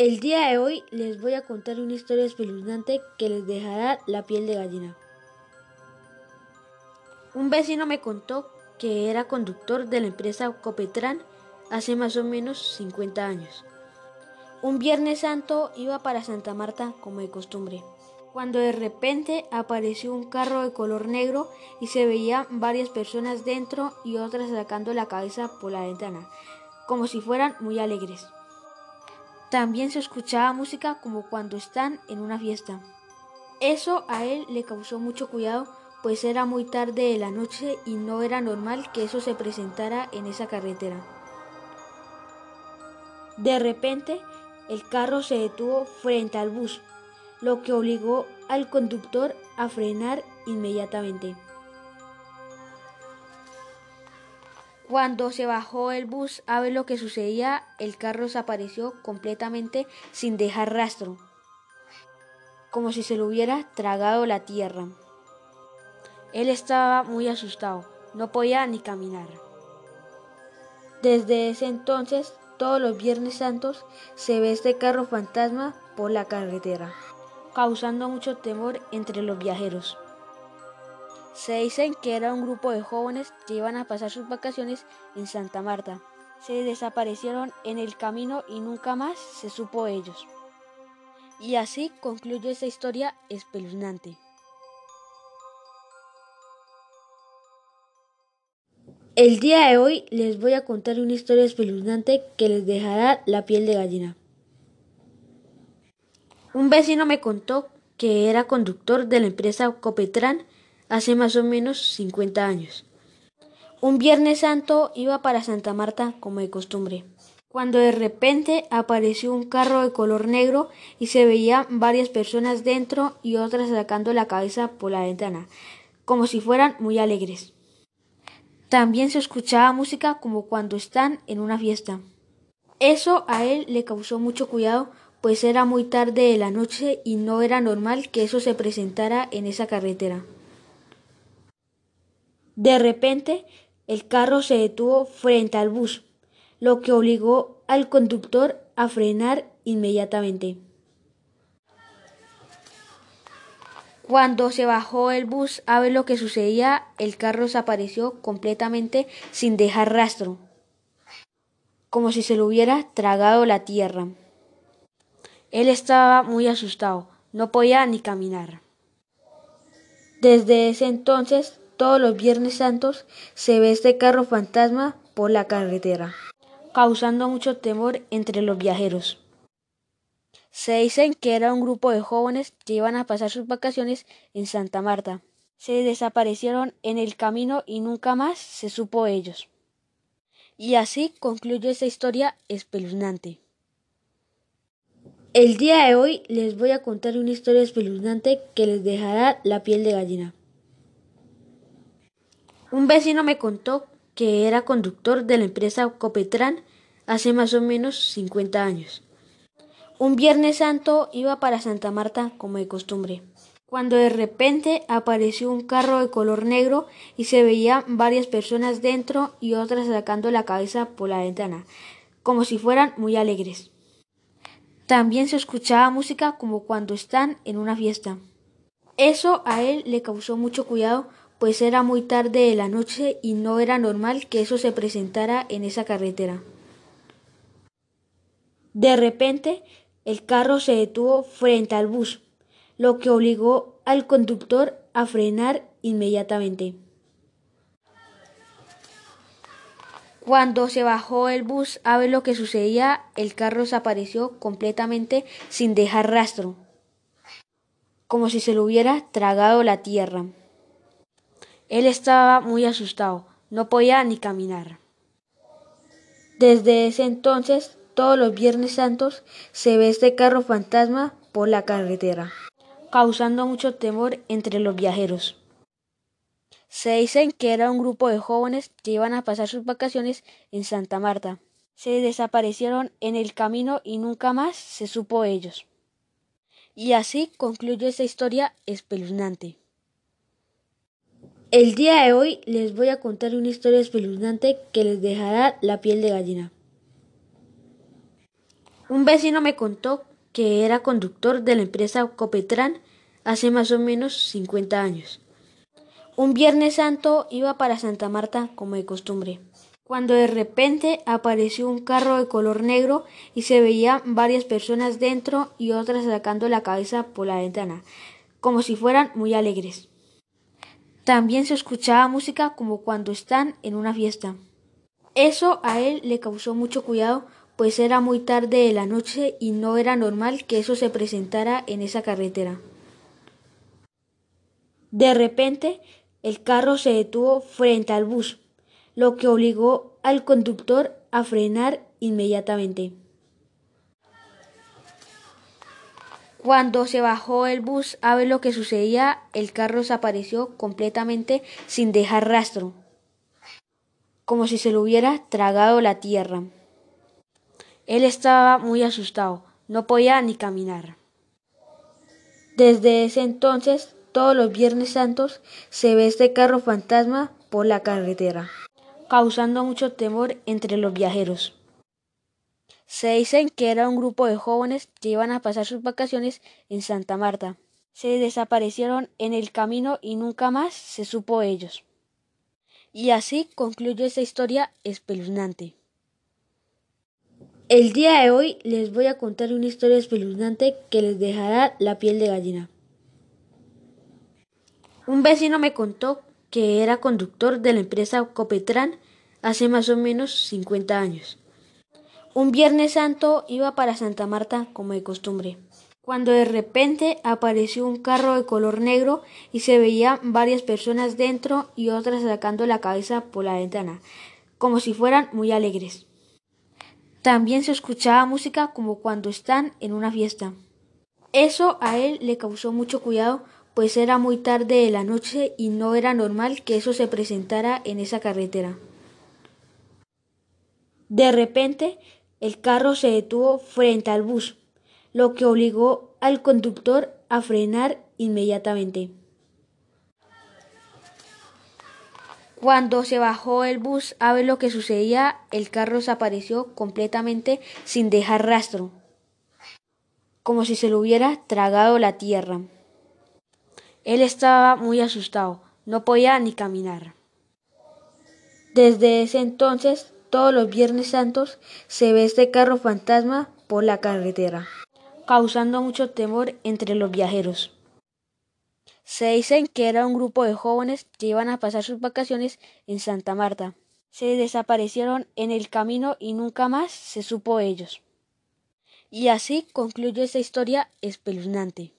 El día de hoy les voy a contar una historia espeluznante que les dejará la piel de gallina. Un vecino me contó que era conductor de la empresa Copetran hace más o menos 50 años. Un Viernes Santo iba para Santa Marta como de costumbre, cuando de repente apareció un carro de color negro y se veían varias personas dentro y otras sacando la cabeza por la ventana, como si fueran muy alegres. También se escuchaba música como cuando están en una fiesta. Eso a él le causó mucho cuidado, pues era muy tarde de la noche y no era normal que eso se presentara en esa carretera. De repente, el carro se detuvo frente al bus, lo que obligó al conductor a frenar inmediatamente. Cuando se bajó el bus a ver lo que sucedía, el carro desapareció completamente sin dejar rastro, como si se lo hubiera tragado la tierra. Él estaba muy asustado, no podía ni caminar. Desde ese entonces, todos los Viernes Santos se ve este carro fantasma por la carretera, causando mucho temor entre los viajeros. Se dicen que era un grupo de jóvenes que iban a pasar sus vacaciones en Santa Marta. Se desaparecieron en el camino y nunca más se supo de ellos. Y así concluye esta historia espeluznante. El día de hoy les voy a contar una historia espeluznante que les dejará la piel de gallina. Un vecino me contó que era conductor de la empresa Copetran hace más o menos 50 años. Un Viernes Santo iba para Santa Marta como de costumbre, cuando de repente apareció un carro de color negro y se veían varias personas dentro y otras sacando la cabeza por la ventana, como si fueran muy alegres. También se escuchaba música como cuando están en una fiesta. Eso a él le causó mucho cuidado, pues era muy tarde de la noche y no era normal que eso se presentara en esa carretera. De repente, el carro se detuvo frente al bus, lo que obligó al conductor a frenar inmediatamente. Cuando se bajó el bus a ver lo que sucedía, el carro desapareció completamente sin dejar rastro, como si se lo hubiera tragado la tierra. Él estaba muy asustado, no podía ni caminar. Desde ese entonces todos los Viernes Santos se ve este carro fantasma por la carretera, causando mucho temor entre los viajeros. Se dicen que era un grupo de jóvenes que iban a pasar sus vacaciones en Santa Marta. Se desaparecieron en el camino y nunca más se supo de ellos. Y así concluye esta historia espeluznante. El día de hoy les voy a contar una historia espeluznante que les dejará la piel de gallina. Un vecino me contó que era conductor de la empresa Copetran hace más o menos 50 años. Un Viernes Santo iba para Santa Marta como de costumbre, cuando de repente apareció un carro de color negro y se veían varias personas dentro y otras sacando la cabeza por la ventana, como si fueran muy alegres. También se escuchaba música como cuando están en una fiesta. Eso a él le causó mucho cuidado pues era muy tarde de la noche y no era normal que eso se presentara en esa carretera. De repente, el carro se detuvo frente al bus, lo que obligó al conductor a frenar inmediatamente. Cuando se bajó el bus a ver lo que sucedía, el carro desapareció completamente sin dejar rastro, como si se lo hubiera tragado la tierra. Él estaba muy asustado, no podía ni caminar. Desde ese entonces, todos los Viernes Santos se ve este carro fantasma por la carretera, causando mucho temor entre los viajeros. Se dicen que era un grupo de jóvenes que iban a pasar sus vacaciones en Santa Marta. Se desaparecieron en el camino y nunca más se supo de ellos. Y así concluye esta historia espeluznante. El día de hoy les voy a contar una historia espeluznante que les dejará la piel de gallina. Un vecino me contó que era conductor de la empresa Copetran hace más o menos 50 años. Un Viernes Santo iba para Santa Marta como de costumbre, cuando de repente apareció un carro de color negro y se veían varias personas dentro y otras sacando la cabeza por la ventana, como si fueran muy alegres. También se escuchaba música como cuando están en una fiesta. Eso a él le causó mucho cuidado pues era muy tarde de la noche y no era normal que eso se presentara en esa carretera. De repente, el carro se detuvo frente al bus, lo que obligó al conductor a frenar inmediatamente. Cuando se bajó el bus a ver lo que sucedía, el carro desapareció completamente sin dejar rastro, como si se lo hubiera tragado la tierra. Él estaba muy asustado, no podía ni caminar. Desde ese entonces, todos los Viernes Santos se ve este carro fantasma por la carretera, causando mucho temor entre los viajeros. Se dicen que era un grupo de jóvenes que iban a pasar sus vacaciones en Santa Marta. Se desaparecieron en el camino y nunca más se supo de ellos. Y así concluye esta historia espeluznante. El día de hoy les voy a contar una historia espeluznante que les dejará la piel de gallina. Un vecino me contó que era conductor de la empresa Copetran hace más o menos 50 años. Un Viernes Santo iba para Santa Marta como de costumbre, cuando de repente apareció un carro de color negro y se veían varias personas dentro y otras sacando la cabeza por la ventana, como si fueran muy alegres. También se escuchaba música como cuando están en una fiesta. Eso a él le causó mucho cuidado, pues era muy tarde de la noche y no era normal que eso se presentara en esa carretera. De repente, el carro se detuvo frente al bus, lo que obligó al conductor a frenar inmediatamente. Cuando se bajó el bus a ver lo que sucedía, el carro desapareció completamente sin dejar rastro, como si se lo hubiera tragado la tierra. Él estaba muy asustado, no podía ni caminar. Desde ese entonces, todos los Viernes Santos se ve este carro fantasma por la carretera, causando mucho temor entre los viajeros. Se dicen que era un grupo de jóvenes que iban a pasar sus vacaciones en Santa Marta. Se desaparecieron en el camino y nunca más se supo de ellos. Y así concluye esta historia espeluznante.